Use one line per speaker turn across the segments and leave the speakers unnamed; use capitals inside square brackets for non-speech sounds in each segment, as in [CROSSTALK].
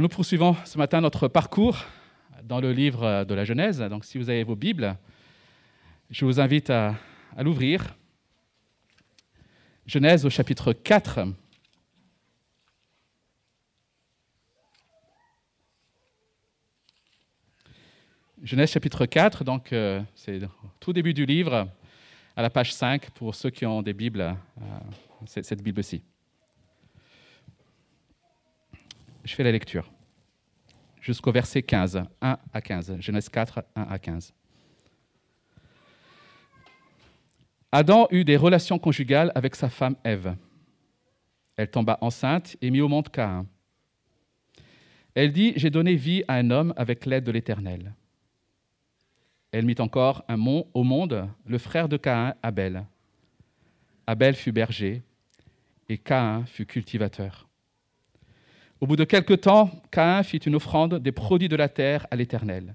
Nous poursuivons ce matin notre parcours dans le livre de la Genèse. Donc, si vous avez vos Bibles, je vous invite à, l'ouvrir. Genèse au chapitre 4. Genèse chapitre 4, donc euh, c'est tout début du livre, à la page 5, pour ceux qui ont des Bibles, euh, cette Bible-ci. Je fais la lecture jusqu'au verset 15, 1 à 15. Genèse 4, 1 à 15. Adam eut des relations conjugales avec sa femme Ève. Elle tomba enceinte et mit au monde Caïn. Elle dit J'ai donné vie à un homme avec l'aide de l'Éternel. Elle mit encore un mon- au monde le frère de Caïn, Abel. Abel fut berger et Caïn fut cultivateur. Au bout de quelque temps, Caïn fit une offrande des produits de la terre à l'Éternel.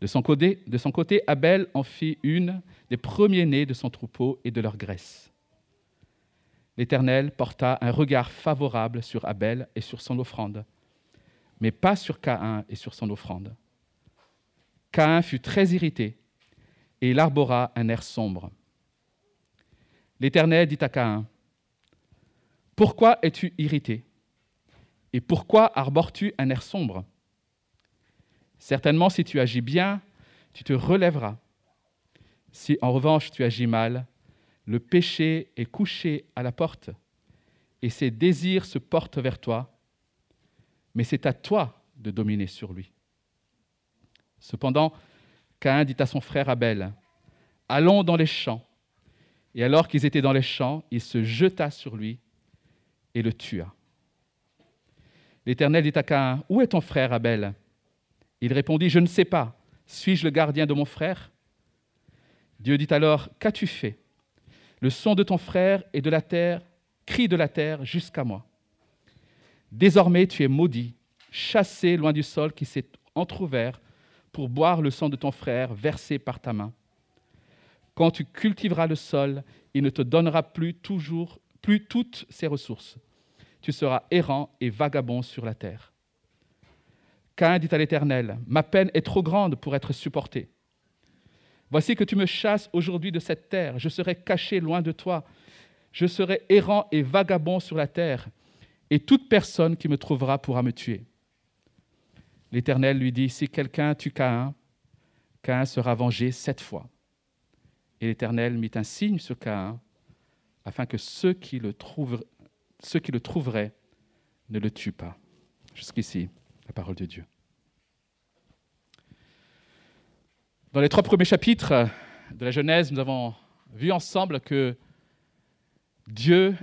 De son, côté, Abel en fit une des premiers-nés de son troupeau et de leur graisse. L'Éternel porta un regard favorable sur Abel et sur son offrande, mais pas sur Caïn et sur son offrande. Caïn fut très irrité et il arbora un air sombre. L'Éternel dit à Caïn, Pourquoi es-tu irrité? Et pourquoi arbores-tu un air sombre? Certainement, si tu agis bien, tu te relèveras. Si en revanche tu agis mal, le péché est couché à la porte et ses désirs se portent vers toi, mais c'est à toi de dominer sur lui. Cependant, Caïn dit à son frère Abel, Allons dans les champs. Et alors qu'ils étaient dans les champs, il se jeta sur lui et le tua. L'Éternel dit à Caïn, Où est ton frère Abel? Il répondit, Je ne sais pas. Suis-je le gardien de mon frère? Dieu dit alors, Qu'as-tu fait? Le son de ton frère et de la terre, crie de la terre jusqu'à moi. Désormais tu es maudit, chassé loin du sol qui s'est entr'ouvert pour boire le sang de ton frère versé par ta main. Quand tu cultiveras le sol, il ne te donnera plus toujours plus toutes ses ressources. Tu seras errant et vagabond sur la terre. Caïn dit à l'Éternel, Ma peine est trop grande pour être supportée. Voici que tu me chasses aujourd'hui de cette terre, je serai caché loin de toi, je serai errant et vagabond sur la terre, et toute personne qui me trouvera pourra me tuer. L'Éternel lui dit, Si quelqu'un tue Caïn, Caïn sera vengé sept fois. Et l'Éternel mit un signe sur Caïn, afin que ceux qui le, trouvent- ceux qui le trouveraient ne le tuent pas. Jusqu'ici, la parole de Dieu. Dans les trois premiers chapitres de la Genèse, nous avons vu ensemble que Dieu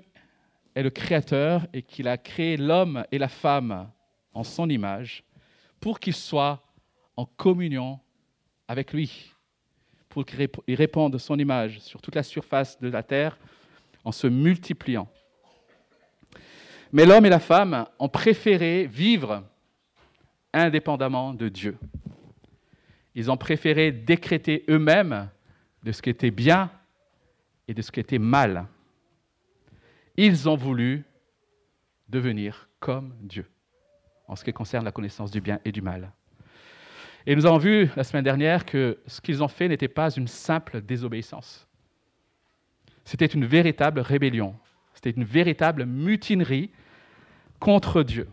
est le Créateur et qu'il a créé l'homme et la femme en son image pour qu'ils soient en communion avec lui, pour qu'ils rép- ils répandent son image sur toute la surface de la terre en se multipliant. Mais l'homme et la femme ont préféré vivre indépendamment de Dieu. Ils ont préféré décréter eux-mêmes de ce qui était bien et de ce qui était mal. Ils ont voulu devenir comme Dieu en ce qui concerne la connaissance du bien et du mal. Et nous avons vu la semaine dernière que ce qu'ils ont fait n'était pas une simple désobéissance. C'était une véritable rébellion. C'était une véritable mutinerie contre Dieu.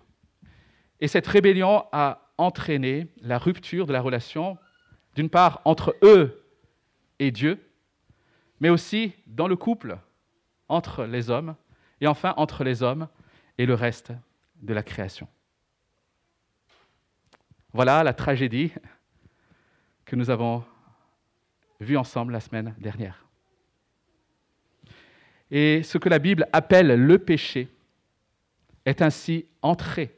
Et cette rébellion a entraîné la rupture de la relation, d'une part entre eux et Dieu, mais aussi dans le couple, entre les hommes, et enfin entre les hommes et le reste de la création. Voilà la tragédie que nous avons vue ensemble la semaine dernière. Et ce que la Bible appelle le péché est ainsi entré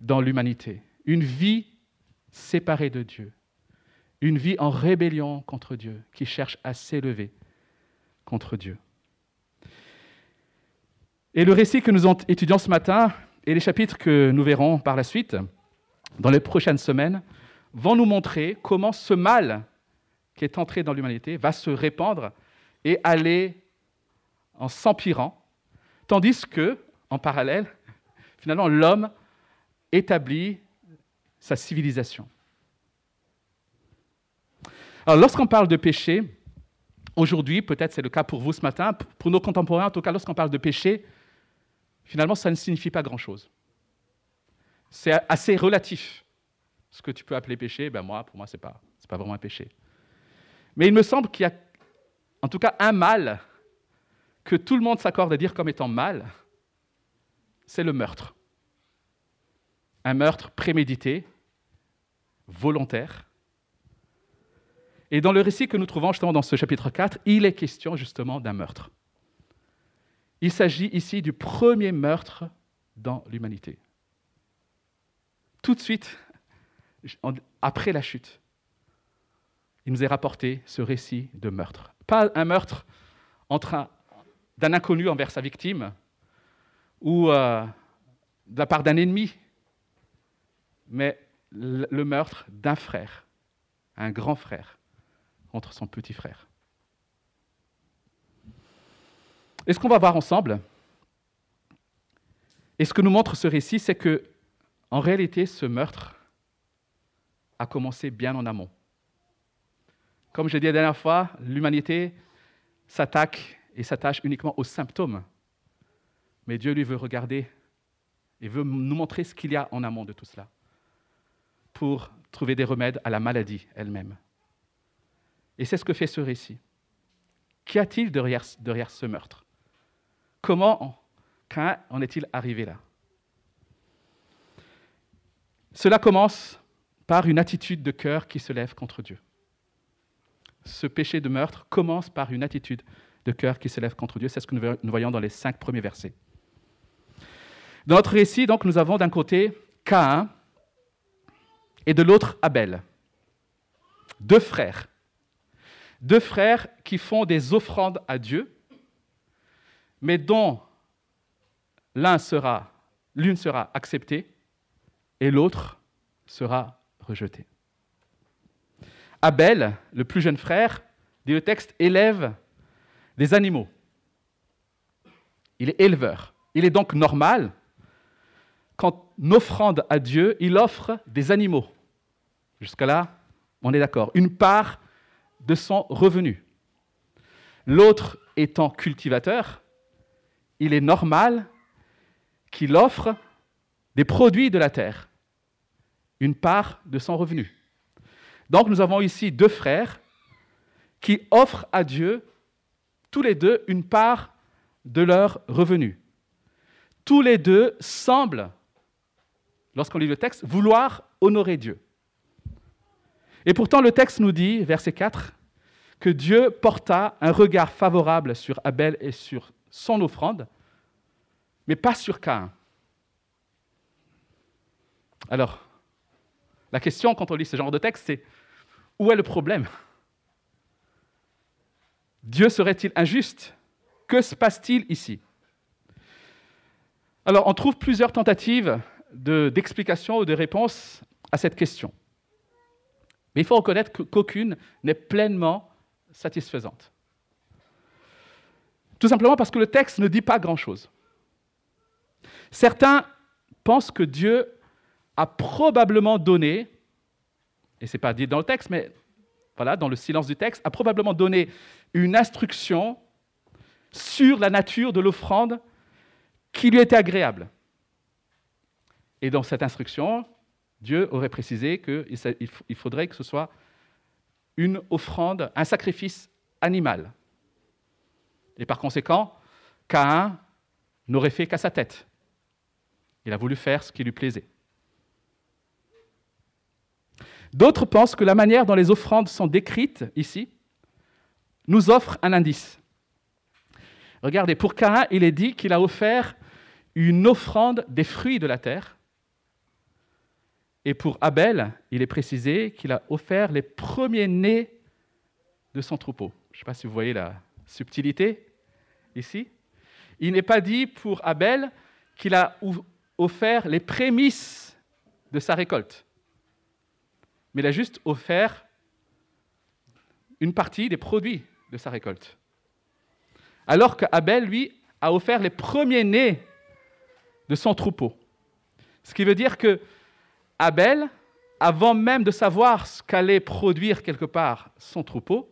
dans l'humanité. Une vie séparée de Dieu, une vie en rébellion contre Dieu, qui cherche à s'élever contre Dieu. Et le récit que nous étudions ce matin et les chapitres que nous verrons par la suite, dans les prochaines semaines, vont nous montrer comment ce mal qui est entré dans l'humanité va se répandre et aller en s'empirant, tandis que, en parallèle, finalement, l'homme établit sa civilisation. Alors lorsqu'on parle de péché, aujourd'hui, peut-être c'est le cas pour vous ce matin, pour nos contemporains, en tout cas lorsqu'on parle de péché, finalement ça ne signifie pas grand-chose. C'est assez relatif. Ce que tu peux appeler péché, ben moi, pour moi, ce n'est pas, pas vraiment un péché. Mais il me semble qu'il y a en tout cas un mal que tout le monde s'accorde à dire comme étant mal, c'est le meurtre. Un meurtre prémédité, volontaire. Et dans le récit que nous trouvons justement dans ce chapitre 4, il est question justement d'un meurtre. Il s'agit ici du premier meurtre dans l'humanité. Tout de suite, après la chute, il nous est rapporté ce récit de meurtre. Pas un meurtre d'un inconnu envers sa victime ou euh, de la part d'un ennemi, mais le meurtre d'un frère, un grand frère, contre son petit frère. Et ce qu'on va voir ensemble, et ce que nous montre ce récit, c'est que, en réalité, ce meurtre a commencé bien en amont. Comme je l'ai dit la dernière fois, l'humanité s'attaque et s'attache uniquement aux symptômes. Mais Dieu, lui, veut regarder et veut nous montrer ce qu'il y a en amont de tout cela pour trouver des remèdes à la maladie elle-même. Et c'est ce que fait ce récit. Qu'y a-t-il derrière, ce meurtre? Comment en est-il arrivé là? Cela commence par une attitude de cœur qui se lève contre Dieu ce péché de meurtre commence par une attitude de cœur qui s'élève contre Dieu. C'est ce que nous voyons dans les cinq premiers versets. Dans notre récit, donc, nous avons d'un côté Caïn et de l'autre Abel. Deux frères. Deux frères qui font des offrandes à Dieu, mais dont l'un sera, l'une sera acceptée et l'autre sera rejetée. Abel, le plus jeune frère, dit le texte, élève des animaux. Il est éleveur. Il est donc normal qu'en offrande à Dieu, il offre des animaux. Jusqu'à là, on est d'accord. Une part de son revenu. L'autre étant cultivateur, il est normal qu'il offre des produits de la terre, une part de son revenu. Donc nous avons ici deux frères qui offrent à Dieu tous les deux une part de leur revenu. Tous les deux semblent, lorsqu'on lit le texte, vouloir honorer Dieu. Et pourtant le texte nous dit, verset 4, que Dieu porta un regard favorable sur Abel et sur son offrande, mais pas sur Caïn. Alors, la question quand on lit ce genre de texte, c'est où est le problème? Dieu serait-il injuste? Que se passe-t-il ici? Alors, on trouve plusieurs tentatives d'explication ou de réponse à cette question. Mais il faut reconnaître qu'aucune n'est pleinement satisfaisante. Tout simplement parce que le texte ne dit pas grand-chose. Certains pensent que Dieu a probablement donné et ce n'est pas dit dans le texte, mais voilà, dans le silence du texte, a probablement donné une instruction sur la nature de l'offrande qui lui était agréable. Et dans cette instruction, Dieu aurait précisé qu'il faudrait que ce soit une offrande, un sacrifice animal. Et par conséquent, Caïn n'aurait fait qu'à sa tête. Il a voulu faire ce qui lui plaisait. D'autres pensent que la manière dont les offrandes sont décrites ici nous offre un indice. Regardez, pour Caïn, il est dit qu'il a offert une offrande des fruits de la terre. Et pour Abel, il est précisé qu'il a offert les premiers-nés de son troupeau. Je ne sais pas si vous voyez la subtilité ici. Il n'est pas dit pour Abel qu'il a offert les prémices de sa récolte mais il a juste offert une partie des produits de sa récolte. Alors qu'Abel, lui, a offert les premiers-nés de son troupeau. Ce qui veut dire que Abel, avant même de savoir ce qu'allait produire quelque part son troupeau,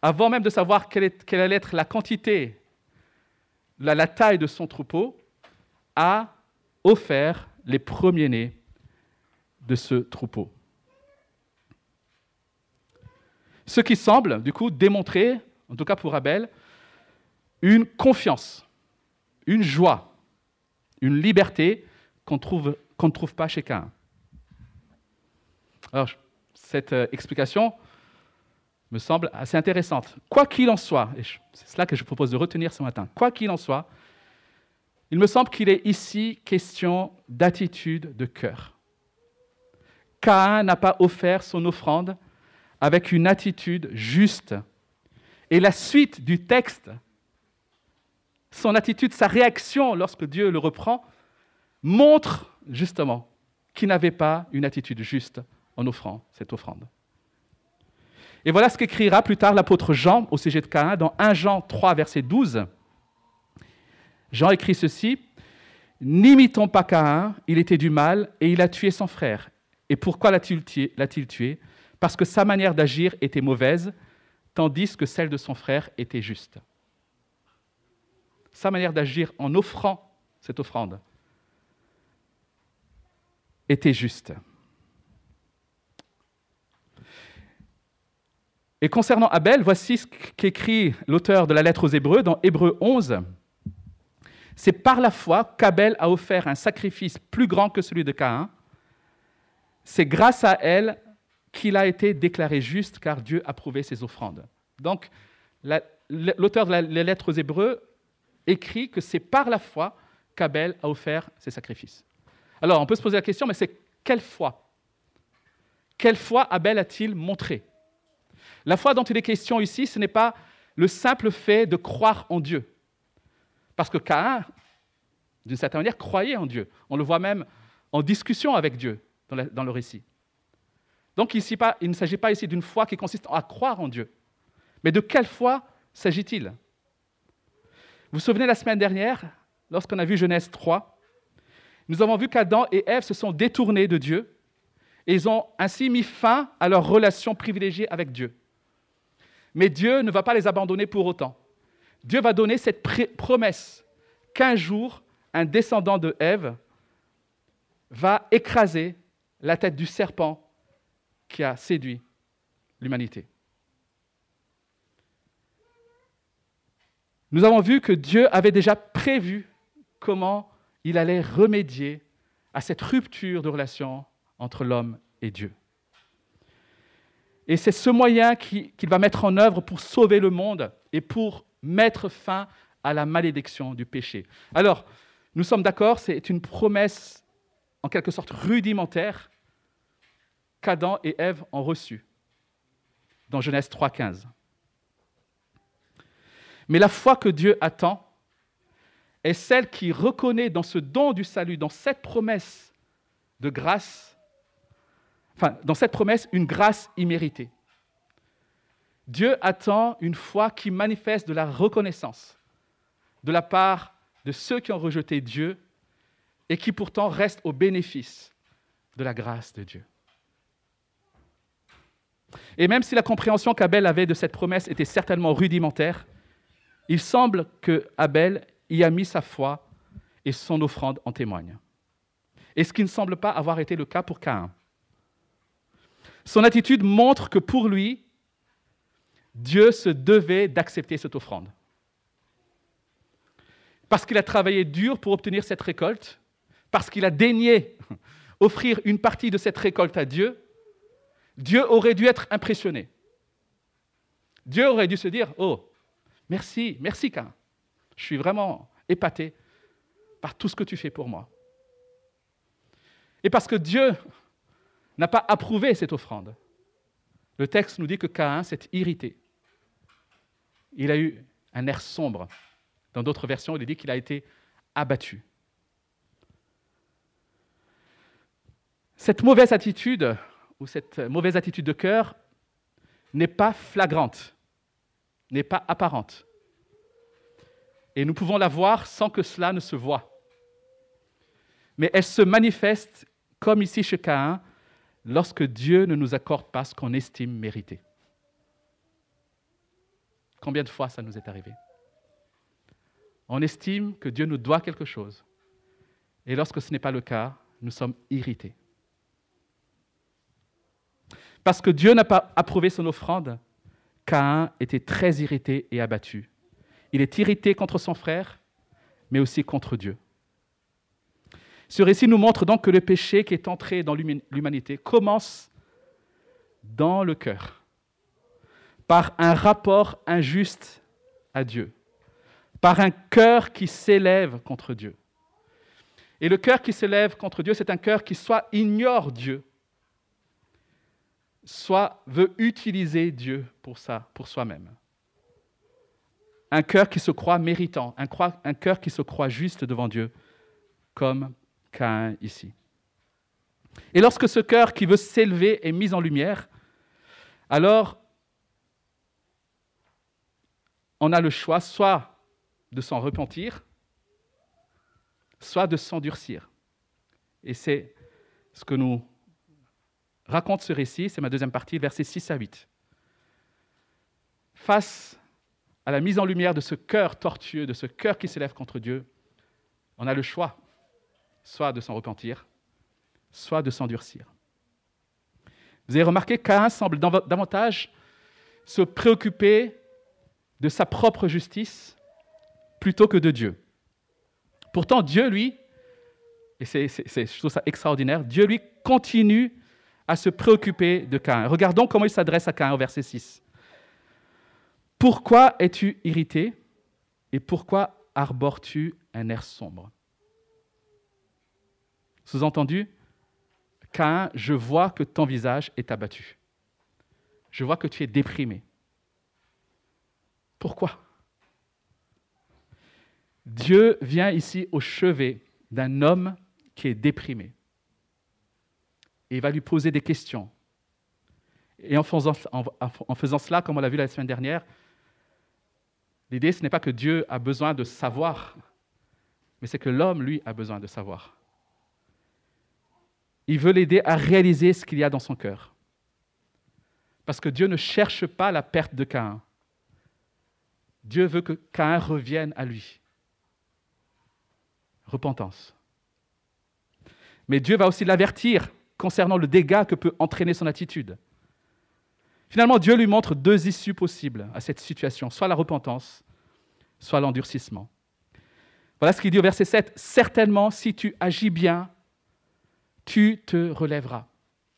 avant même de savoir quelle, allait être la quantité, la, la taille de son troupeau, a offert les premiers-nés de ce troupeau. Ce qui semble, du coup, démontrer, en tout cas pour Abel, une confiance, une joie, une liberté qu'on ne trouve pas chez Cain. Alors, cette euh, explication me semble assez intéressante. Quoi qu'il en soit, et c'est cela que je propose de retenir ce matin, quoi qu'il en soit, il me semble qu'il est ici question d'attitude de cœur. Cain n'a pas offert son offrande avec une attitude juste. Et la suite du texte, son attitude, sa réaction lorsque Dieu le reprend, montre justement qu'il n'avait pas une attitude juste en offrant cette offrande. Et voilà ce qu'écrira plus tard l'apôtre Jean au sujet de Caïn dans 1 Jean 3, verset 12. Jean écrit ceci N'imitons pas Caïn, il était du mal et il a tué son frère. Et pourquoi l'a-t-il tué? Parce que sa manière d'agir était mauvaise, tandis que celle de son frère était juste. Sa manière d'agir en offrant cette offrande était juste. Et concernant Abel, voici ce qu'écrit l'auteur de la lettre aux Hébreux dans Hébreux 11. C'est par la foi qu'Abel a offert un sacrifice plus grand que celui de Caïn. C'est grâce à elle qu'il a été déclaré juste car Dieu a prouvé ses offrandes. Donc, l'auteur de la lettre aux Hébreux écrit que c'est par la foi qu'Abel a offert ses sacrifices. Alors, on peut se poser la question, mais c'est quelle foi? Quelle foi Abel a-t-il montré? La foi dont il est question ici, ce n'est pas le simple fait de croire en Dieu. Parce que Caïn, d'une certaine manière, croyait en Dieu. On le voit même en discussion avec Dieu dans, le récit. Donc il, il ne s'agit pas ici d'une foi qui consiste à croire en Dieu. Mais de quelle foi s'agit-il? Vous vous souvenez la semaine dernière, lorsqu'on a vu Genèse 3, nous avons vu qu'Adam et Ève se sont détournés de Dieu et ils ont ainsi mis fin à leur relation privilégiée avec Dieu. Mais Dieu ne va pas les abandonner pour autant. Dieu va donner cette promesse qu'un jour, un descendant de Ève va écraser la tête du serpent qui a séduit l'humanité. Nous avons vu que Dieu avait déjà prévu comment il allait remédier à cette rupture de relation entre l'homme et Dieu. Et c'est ce moyen qu'il va mettre en œuvre pour sauver le monde et pour mettre fin à la malédiction du péché. Alors, nous sommes d'accord, c'est une promesse en quelque sorte rudimentaire qu'Adam et Ève ont reçue dans Genèse 3.15. Mais la foi que Dieu attend est celle qui reconnaît dans ce don du salut, dans cette promesse de grâce, enfin, dans cette promesse, une grâce imméritée. Dieu attend une foi qui manifeste de la reconnaissance de la part de ceux qui ont rejeté Dieu et qui pourtant restent au bénéfice de la grâce de Dieu. Et même si la compréhension qu'Abel avait de cette promesse était certainement rudimentaire, il semble que Abel y a mis sa foi et son offrande en témoigne. Et ce qui ne semble pas avoir été le cas pour Caïn. Son attitude montre que pour lui, Dieu se devait d'accepter cette offrande. Parce qu'il a travaillé dur pour obtenir cette récolte, parce qu'il a daigné [LAUGHS] offrir une partie de cette récolte à Dieu, Dieu aurait dû être impressionné. Dieu aurait dû se dire, oh, merci, merci Cain. Je suis vraiment épaté par tout ce que tu fais pour moi. Et parce que Dieu n'a pas approuvé cette offrande. Le texte nous dit que Caïn s'est irrité. Il a eu un air sombre. Dans d'autres versions, il est dit qu'il a été abattu. Cette mauvaise attitude, ou cette mauvaise attitude de cœur, n'est pas flagrante, n'est pas apparente. Et nous pouvons la voir sans que cela ne se voie. mais elle se manifeste, comme ici chez Caïn, lorsque Dieu ne nous accorde pas ce qu'on estime mériter. Combien de fois ça nous est arrivé? On estime que Dieu nous doit quelque chose. Et lorsque ce n'est pas le cas, nous sommes irrités. Parce que Dieu n'a pas approuvé son offrande, Caïn était très irrité et abattu. Il est irrité contre son frère, mais aussi contre Dieu. Ce récit nous montre donc que le péché qui est entré dans l'humanité commence dans le cœur, par un rapport injuste à Dieu, par un cœur qui s'élève contre Dieu. Et le cœur qui s'élève contre Dieu, c'est un cœur qui soit ignore Dieu, soit veut utiliser Dieu pour pour soi-même. Un cœur qui se croit méritant, un, cœur qui se croit juste devant Dieu, comme Caïn ici. Et lorsque ce cœur qui veut s'élever est mis en lumière, alors on a le choix soit de s'en repentir, soit de s'endurcir. Et c'est ce que nous raconte ce récit, c'est ma deuxième partie, versets 6 à 8. Face à la mise en lumière de ce cœur tortueux, de ce cœur qui s'élève contre Dieu, on a le choix, soit de s'en repentir, soit de s'endurcir. Vous avez remarqué qu'Ain semble davantage se préoccuper de sa propre justice plutôt que de Dieu. Pourtant, Dieu, lui, et c'est, je trouve ça extraordinaire, Dieu, lui, continue à se préoccuper de Caïn. Regardons comment il s'adresse à Caïn au verset 6. Pourquoi es-tu irrité et pourquoi arbores-tu un air sombre? Sous-entendu, Caïn, je vois que ton visage est abattu. Je vois que tu es déprimé. Pourquoi? Dieu vient ici au chevet d'un homme qui est déprimé et il va lui poser des questions. Et en faisant, en, faisant cela, comme on l'a vu la semaine dernière, l'idée, ce n'est pas que Dieu a besoin de savoir, mais c'est que l'homme, lui, a besoin de savoir. Il veut l'aider à réaliser ce qu'il y a dans son cœur. Parce que Dieu ne cherche pas la perte de Caïn. Dieu veut que Caïn revienne à lui. Repentance. Mais Dieu va aussi l'avertir concernant le dégât que peut entraîner son attitude. Finalement, Dieu lui montre deux issues possibles à cette situation, soit la repentance, soit l'endurcissement. Voilà ce qu'il dit au verset 7. Certainement, si tu agis bien, tu te relèveras.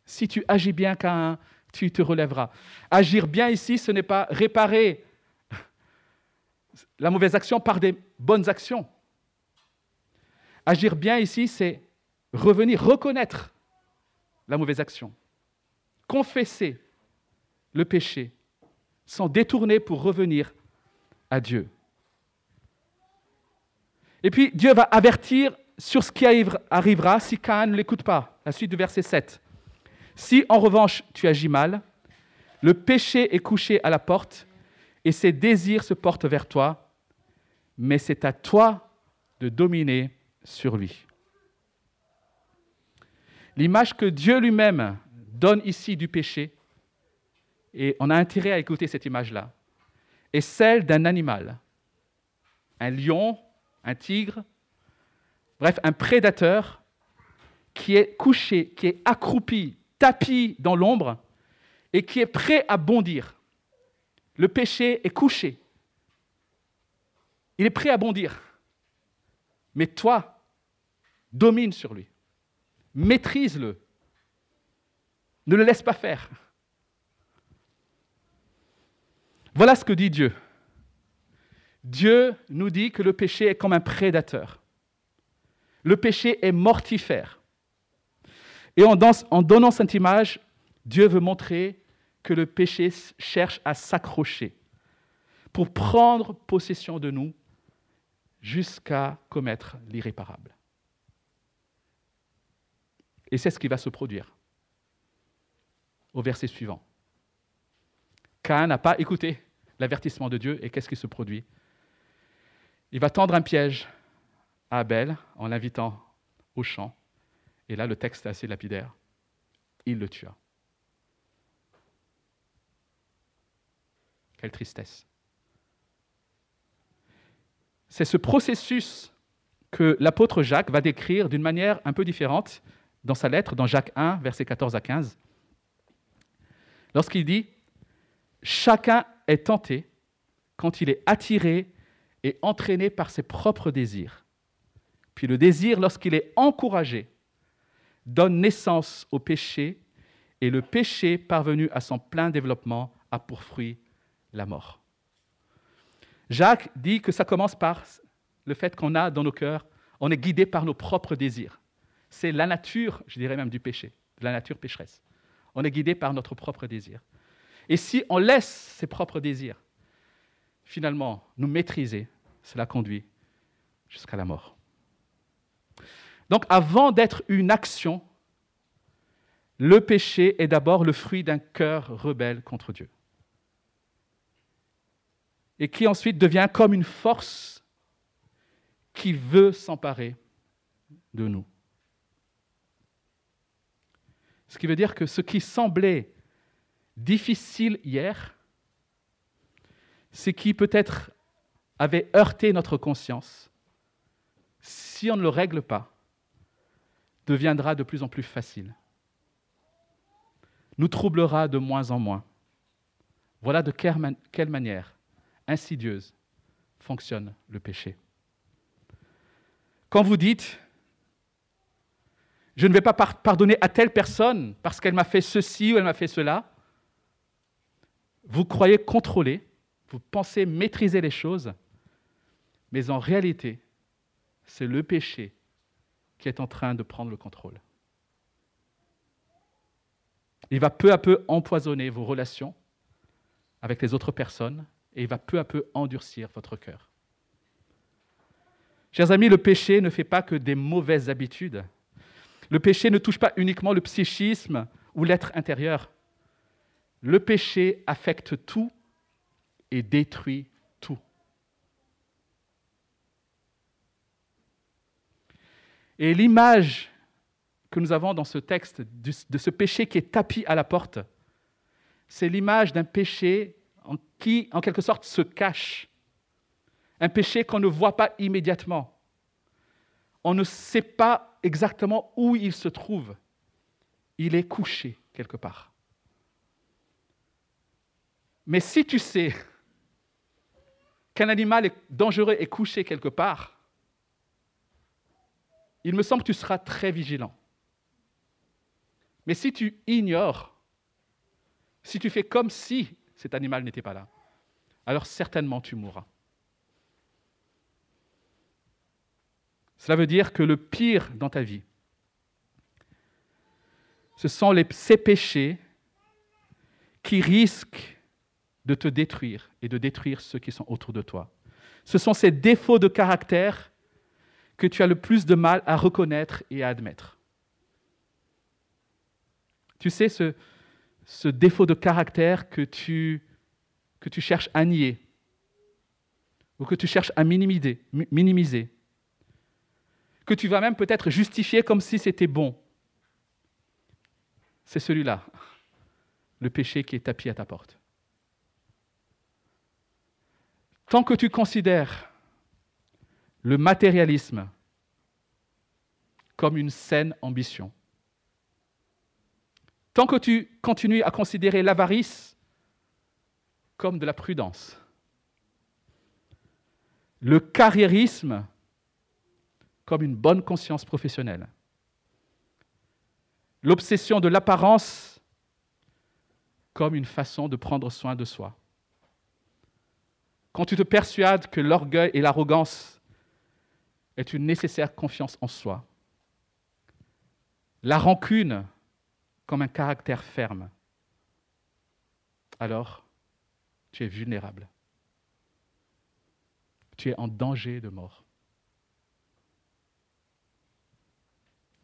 Si tu agis bien, Caïn, tu te relèveras. Agir bien ici, ce n'est pas réparer la mauvaise action par des bonnes actions. Agir bien ici, c'est revenir, reconnaître la mauvaise action, confesser le péché, s'en détourner pour revenir à Dieu. Et puis Dieu va avertir sur ce qui arrivera si Cain ne l'écoute pas. La suite du verset 7. Si en revanche tu agis mal, le péché est couché à la porte et ses désirs se portent vers toi, mais c'est à toi de dominer sur lui. L'image que Dieu lui-même donne ici du péché, et on a intérêt à écouter cette image-là, est celle d'un animal, un lion, un tigre, bref, un prédateur qui est couché, qui est accroupi, tapis dans l'ombre et qui est prêt à bondir. Le péché est couché. Il est prêt à bondir. Mais toi, domine sur lui maîtrise-le. Ne le laisse pas faire. Voilà ce que dit Dieu. Dieu nous dit que le péché est comme un prédateur. Le péché est mortifère. Et en, donnant cette image, Dieu veut montrer que le péché cherche à s'accrocher pour prendre possession de nous jusqu'à commettre l'irréparable. Et c'est ce qui va se produire au verset suivant. Cain n'a pas écouté l'avertissement de Dieu et qu'est-ce qui se produit Il va tendre un piège à Abel en l'invitant au champ. Et là, le texte est assez lapidaire. Il le tua. Quelle tristesse. C'est ce processus que l'apôtre Jacques va décrire d'une manière un peu différente dans sa lettre, dans Jacques 1, versets 14 à 15. Lorsqu'il dit Chacun est tenté quand il est attiré et entraîné par ses propres désirs. Puis le désir, lorsqu'il est encouragé, donne naissance au péché, et le péché, parvenu à son plein développement, a pour fruit la mort. Jacques dit que ça commence par le fait qu'on a dans nos cœurs, on est guidé par nos propres désirs. C'est la nature, je dirais même, du péché, la nature pécheresse. On est guidé par notre propre désir. Et si on laisse ses propres désirs, finalement, nous maîtriser, cela conduit jusqu'à la mort. Donc avant d'être une action, le péché est d'abord le fruit d'un cœur rebelle contre Dieu. Et qui ensuite devient comme une force qui veut s'emparer de nous. Ce qui veut dire que ce qui semblait difficile hier, ce qui peut-être avait heurté notre conscience, si on ne le règle pas, deviendra de plus en plus facile, nous troublera de moins en moins. Voilà de quelle manière insidieuse fonctionne le péché. Quand vous dites, je ne vais pas pardonner à telle personne parce qu'elle m'a fait ceci ou elle m'a fait cela, vous croyez contrôler, vous pensez maîtriser les choses, mais en réalité, c'est le péché qui est en train de prendre le contrôle. Il va peu à peu empoisonner vos relations avec les autres personnes et il va peu à peu endurcir votre cœur. Chers amis, le péché ne fait pas que des mauvaises habitudes. Le péché ne touche pas uniquement le psychisme ou l'être intérieur. Le péché affecte tout et détruit tout. Et l'image que nous avons dans ce texte de ce péché qui est tapis à la porte, c'est l'image d'un péché qui, en quelque sorte, se cache. Un péché qu'on ne voit pas immédiatement. On ne sait pas exactement où il se trouve. Il est couché quelque part. Mais si tu sais qu'un animal est dangereux et couché quelque part, il me semble que tu seras très vigilant. Mais si tu ignores, si tu fais comme si cet animal n'était pas là, alors certainement tu mourras. Cela veut dire que le pire dans ta vie, ce sont ces péchés qui risquent de te détruire et de détruire ceux qui sont autour de toi. Ce sont ces défauts de caractère que tu as le plus de mal à reconnaître et à admettre. Tu sais, ce, défaut de caractère que tu, que tu cherches à nier ou que tu cherches à minimiser, minimiser que tu vas même peut-être justifier comme si c'était bon. C'est celui-là, le péché qui est tapis à ta porte. Tant que tu considères le matérialisme comme une saine ambition, tant que tu continues à considérer l'avarice comme de la prudence, le carriérisme comme une bonne conscience professionnelle, l'obsession de l'apparence comme une façon de prendre soin de soi, quand tu te persuades que l'orgueil et l'arrogance est une nécessaire confiance en soi, la rancune comme un caractère ferme, alors tu es vulnérable. Tu es en danger de mort.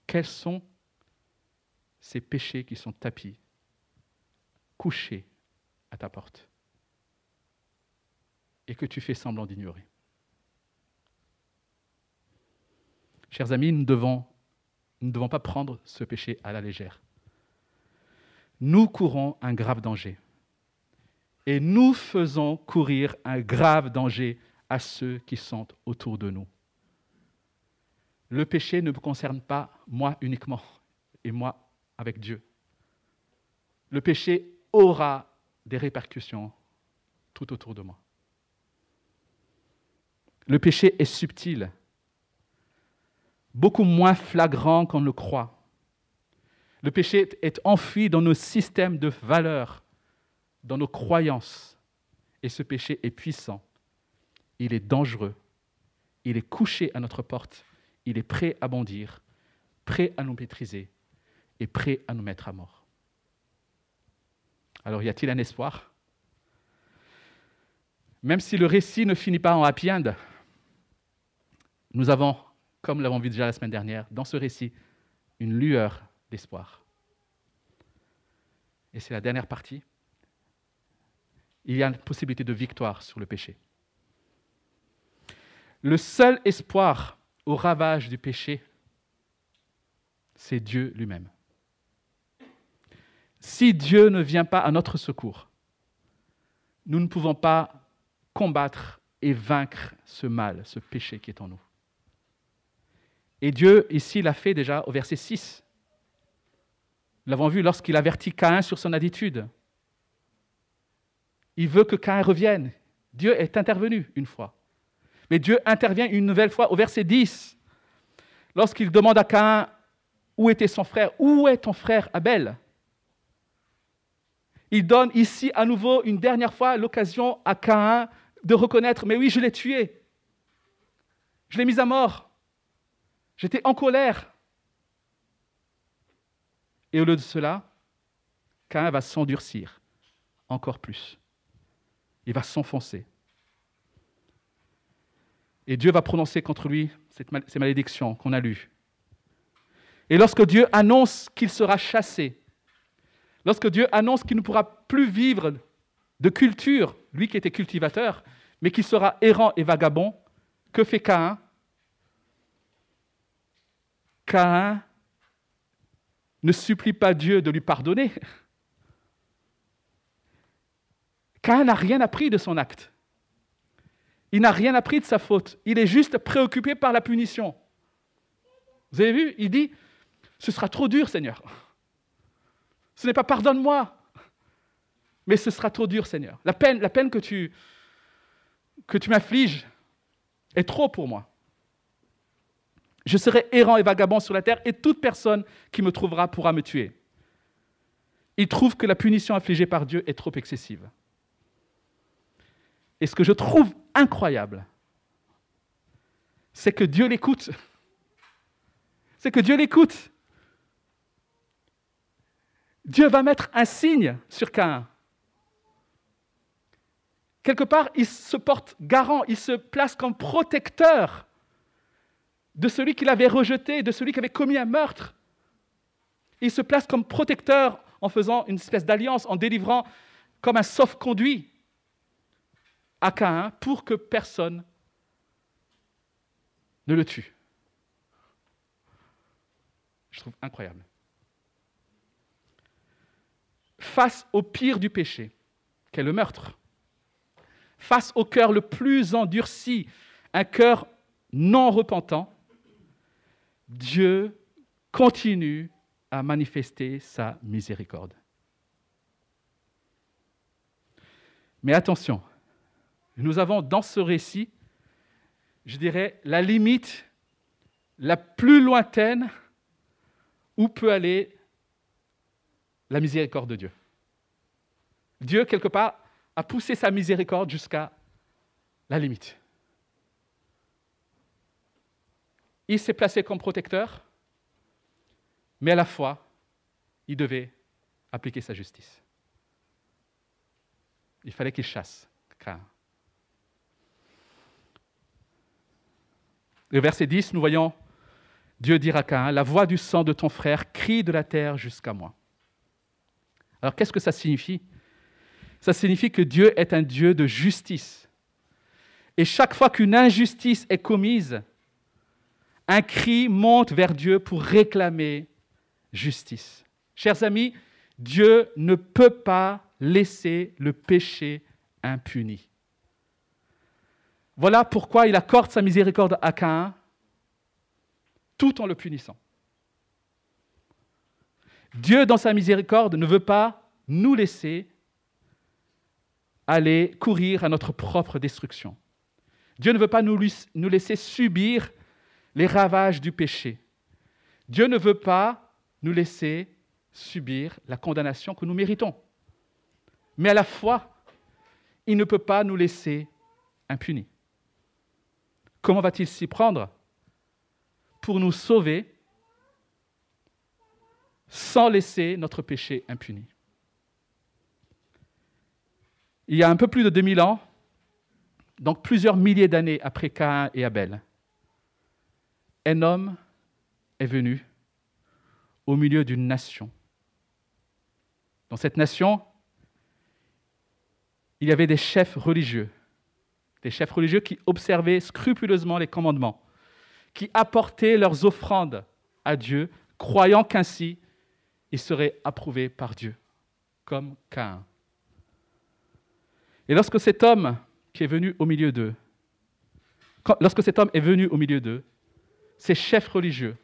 Quels sont ces péchés qui sont tapis, couchés à ta porte? Et que tu fais semblant d'ignorer. Chers amis, nous ne devons pas prendre ce péché à la légère. Nous courons un grave danger. Et nous faisons courir un grave danger à ceux qui sont autour de nous. Le péché ne me concerne pas moi uniquement et moi avec Dieu. Le péché aura des répercussions tout autour de moi. Le péché est subtil, beaucoup moins flagrant qu'on le croit. Le péché est enfui dans nos systèmes de valeurs, dans nos croyances. Et ce péché est puissant. Il est dangereux. Il est couché à notre porte. Il est prêt à bondir, prêt à nous maîtriser et prêt à nous mettre à mort. Alors y a-t-il un espoir? Même si le récit ne finit pas en happy nous avons, comme l'avons vu déjà la semaine dernière, dans ce récit, une lueur d'espoir. Et c'est la dernière partie. Il y a une possibilité de victoire sur le péché. Le seul espoir au ravage du péché, c'est Dieu lui-même. Si Dieu ne vient pas à notre secours, nous ne pouvons pas combattre et vaincre ce mal, ce péché qui est en nous. Et Dieu, ici, l'a fait déjà au verset 6. Nous l'avons vu lorsqu'il avertit Caïn sur son attitude. Il veut que Caïn revienne. Dieu est intervenu une fois. Mais Dieu intervient une nouvelle fois au verset 10. Lorsqu'il demande à Caïn où était son frère, où est ton frère Abel? Il donne ici à nouveau une dernière fois l'occasion à Caïn de reconnaître, mais oui, je l'ai tué. Je l'ai mis à mort. J'étais en colère. Et au lieu de cela, Cain va s'endurcir encore plus. Il va s'enfoncer. Et Dieu va prononcer contre lui ces malédictions qu'on a lues. Et lorsque Dieu annonce qu'il sera chassé, lorsque Dieu annonce qu'il ne pourra plus vivre de culture, lui qui était cultivateur, mais qu'il sera errant et vagabond, que fait Caïn? Caïn ne supplie pas Dieu de lui pardonner. Caïn n'a rien appris de son acte. Il n'a rien appris de sa faute. Il est juste préoccupé par la punition. Vous avez vu Il dit, ce sera trop dur, Seigneur. Ce n'est pas pardonne-moi, mais ce sera trop dur, Seigneur. La peine, la peine que tu, que tu m'affliges est trop pour moi. Je serai errant et vagabond sur la terre et toute personne qui me trouvera pourra me tuer. Il trouve que la punition infligée par Dieu est trop excessive. Et ce que je trouve incroyable, c'est que Dieu l'écoute. [LAUGHS] C'est que Dieu l'écoute. Dieu va mettre un signe sur Caïn. Quelque part, il se porte garant, il se place comme protecteur de celui qui l'avait rejeté, de celui qui avait commis un meurtre. Il se place comme protecteur en faisant une espèce d'alliance, en délivrant comme un sauf-conduit à Caïn pour que personne ne le tue. Je trouve incroyable. Face au pire du péché, qu'est le meurtre, face au cœur le plus endurci, un cœur non repentant, Dieu continue à manifester sa miséricorde. Mais attention, nous avons dans ce récit, je dirais, la limite la plus lointaine où peut aller la miséricorde de Dieu. Dieu, quelque part, a poussé sa miséricorde jusqu'à la limite. Il s'est placé comme protecteur, mais à la fois, il devait appliquer sa justice. Il fallait qu'il chasse Cain. Au verset 10, nous voyons Dieu dire à Cain, la voix du sang de ton frère crie de la terre jusqu'à moi. Alors qu'est-ce que ça signifie? Ça signifie que Dieu est un Dieu de justice. Et chaque fois qu'une injustice est commise, Un cri monte vers Dieu pour réclamer justice. Chers amis, Dieu ne peut pas laisser le péché impuni. Voilà pourquoi il accorde sa miséricorde à Caïn tout en le punissant. Dieu, dans sa miséricorde, ne veut pas nous laisser aller courir à notre propre destruction. Dieu ne veut pas nous, laisser subir les ravages du péché. Dieu ne veut pas nous laisser subir la condamnation que nous méritons. Mais à la fois, il ne peut pas nous laisser impunis. Comment va-t-il s'y prendre Pour nous sauver sans laisser notre péché impuni? Il y a un peu plus de 2000 ans, donc plusieurs milliers d'années après Caïn et Abel, un homme est venu au milieu d'une nation. Dans cette nation, il y avait des chefs religieux, des chefs religieux qui observaient scrupuleusement les commandements, qui apportaient leurs offrandes à Dieu, croyant qu'ainsi ils seraient approuvés par Dieu, comme Caïn. Et lorsque cet homme qui est venu au milieu d'eux, lorsque cet homme est venu au milieu d'eux, ces chefs religieux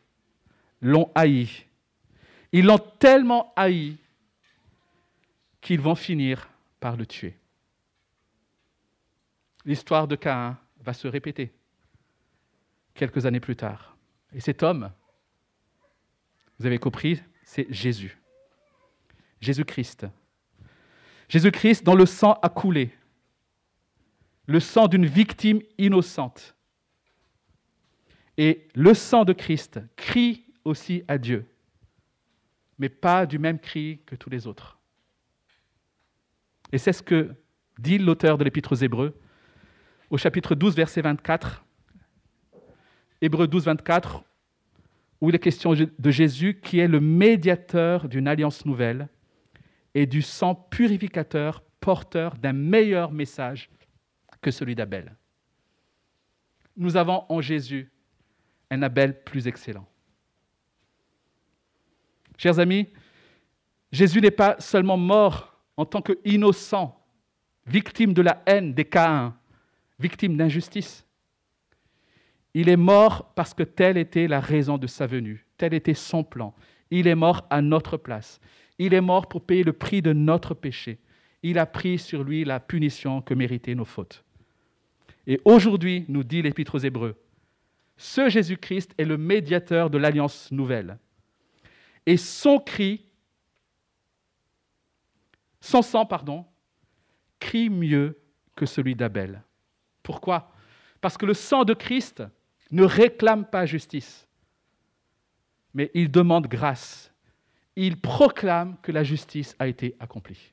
l'ont haï. Ils l'ont tellement haï qu'ils vont finir par le tuer. L'histoire de Caïn va se répéter quelques années plus tard. Et cet homme, vous avez compris, c'est Jésus. Jésus-Christ. Jésus-Christ dont le sang a coulé. Le sang d'une victime innocente. Et le sang de Christ crie aussi à Dieu, mais pas du même cri que tous les autres. Et c'est ce que dit l'auteur de l'Épître aux Hébreux au chapitre 12, verset 24. Hébreux 12, 24, où il est question de Jésus qui est le médiateur d'une alliance nouvelle et du sang purificateur porteur d'un meilleur message que celui d'Abel. Nous avons en Jésus un Abel plus excellent. Chers amis, Jésus n'est pas seulement mort en tant qu'innocent, victime de la haine des Caïns, victime d'injustice. Il est mort parce que telle était la raison de sa venue, tel était son plan. Il est mort à notre place. Il est mort pour payer le prix de notre péché. Il a pris sur lui la punition que méritaient nos fautes. Et aujourd'hui, nous dit l'Épître aux Hébreux, ce Jésus-Christ est le médiateur de l'alliance nouvelle. Et son cri, son sang, pardon, crie mieux que celui d'Abel. Pourquoi? Parce que le sang de Christ ne réclame pas justice, mais il demande grâce. Il proclame que la justice a été accomplie.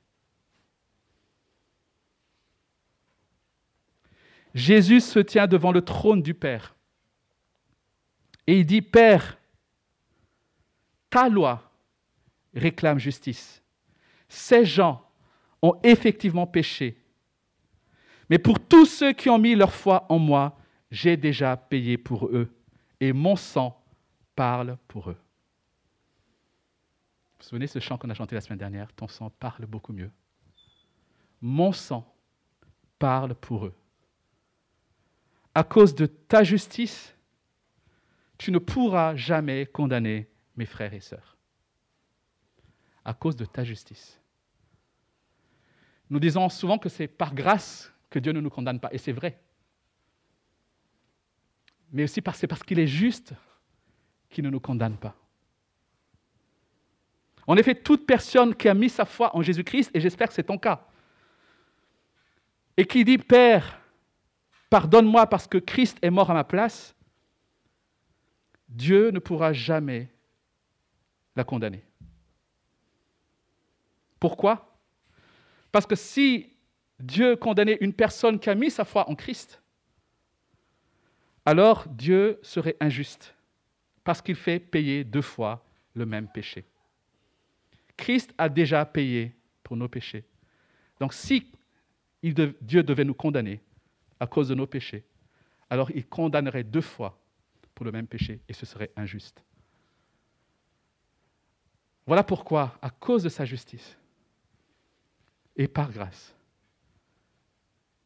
Jésus se tient devant le trône du Père et il dit, Père, ta loi réclame justice. Ces gens ont effectivement péché. Mais pour tous ceux qui ont mis leur foi en moi, j'ai déjà payé pour eux, et mon sang parle pour eux. Vous vous souvenez ce chant qu'on a chanté la semaine dernière? Ton sang parle beaucoup mieux. Mon sang parle pour eux. À cause de ta justice, tu ne pourras jamais condamner mes frères et sœurs. À cause de ta justice. Nous disons souvent que c'est par grâce que Dieu ne nous condamne pas, et c'est vrai mais aussi parce, c'est parce qu'il est juste qu'il ne nous condamne pas. En effet, toute personne qui a mis sa foi en Jésus-Christ, et j'espère que c'est ton cas, et qui dit, Père, pardonne-moi parce que Christ est mort à ma place, Dieu ne pourra jamais la condamner. Pourquoi? Parce que si Dieu condamnait une personne qui a mis sa foi en Christ, alors Dieu serait injuste parce qu'il fait payer deux fois le même péché. Christ a déjà payé pour nos péchés. Donc si Dieu devait nous condamner à cause de nos péchés, alors il condamnerait deux fois le même péché, et ce serait injuste. Voilà pourquoi, à cause de sa justice, et par grâce,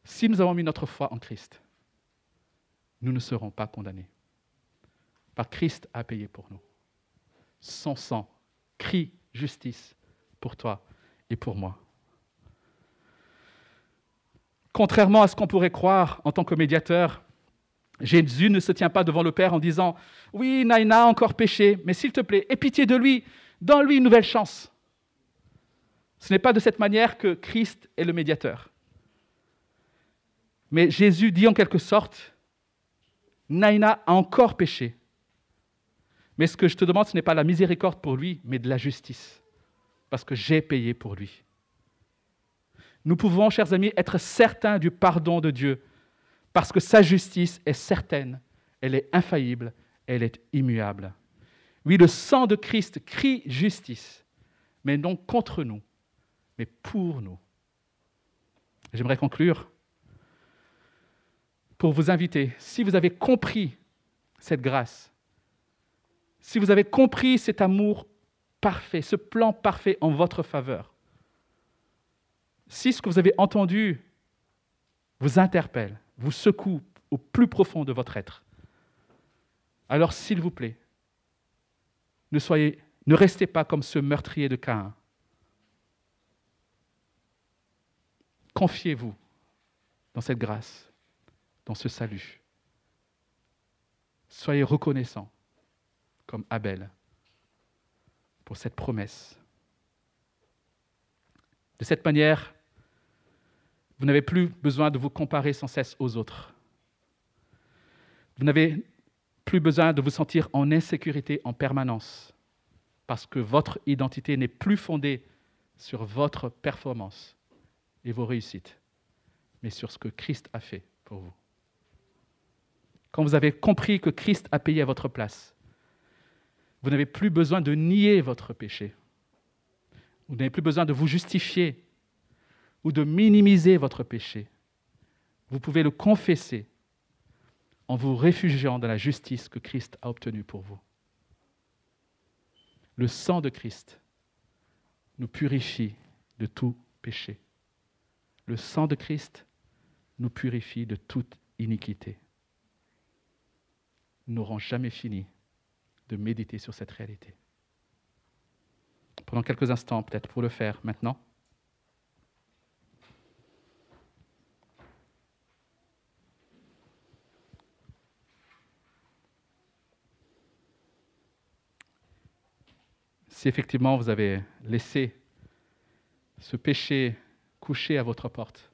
si nous avons mis notre foi en Christ, nous ne serons pas condamnés. Par Christ a payé pour nous. Son sang crie justice pour toi et pour moi. Contrairement à ce qu'on pourrait croire en tant que médiateur, Jésus ne se tient pas devant le Père en disant Oui, Naïna a encore péché, mais s'il te plaît, aie pitié de lui, donne-lui une nouvelle chance. Ce n'est pas de cette manière que Christ est le médiateur. Mais Jésus dit en quelque sorte Naïna a encore péché. Mais ce que je te demande, ce n'est pas la miséricorde pour lui, mais de la justice. Parce que j'ai payé pour lui. Nous pouvons, chers amis, être certains du pardon de Dieu, parce que sa justice est certaine, elle est infaillible, elle est immuable. Oui, le sang de Christ crie justice, mais non contre nous, mais pour nous. J'aimerais conclure pour vous inviter, si vous avez compris cette grâce, si vous avez compris cet amour parfait, ce plan parfait en votre faveur, si ce que vous avez entendu vous interpelle, vous secoue au plus profond de votre être, alors s'il vous plaît, ne, soyez, ne restez pas comme ce meurtrier de Caïn. Confiez-vous dans cette grâce, dans ce salut. Soyez reconnaissants comme Abel pour cette promesse. De cette manière, vous n'avez plus besoin de vous comparer sans cesse aux autres. Vous n'avez plus besoin de vous sentir en insécurité en permanence, parce que votre identité n'est plus fondée sur votre performance et vos réussites, mais sur ce que Christ a fait pour vous. Quand vous avez compris que Christ a payé à votre place, vous n'avez plus besoin de nier votre péché. Vous n'avez plus besoin de vous justifier ou de minimiser votre péché. Vous pouvez le confesser en vous réfugiant dans la justice que Christ a obtenue pour vous. Le sang de Christ nous purifie de tout péché. Le sang de Christ nous purifie de toute iniquité. Nous n'aurons jamais fini de méditer sur cette réalité. Pendant quelques instants, peut-être pour le faire maintenant. Si effectivement vous avez laissé ce péché coucher à votre porte,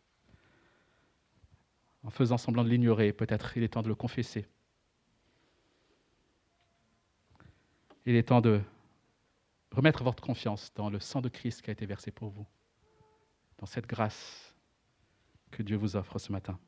en faisant semblant de l'ignorer, peut-être il est temps de le confesser. Il est temps de remettre votre confiance dans le sang de Christ qui a été versé pour vous, dans cette grâce que Dieu vous offre ce matin.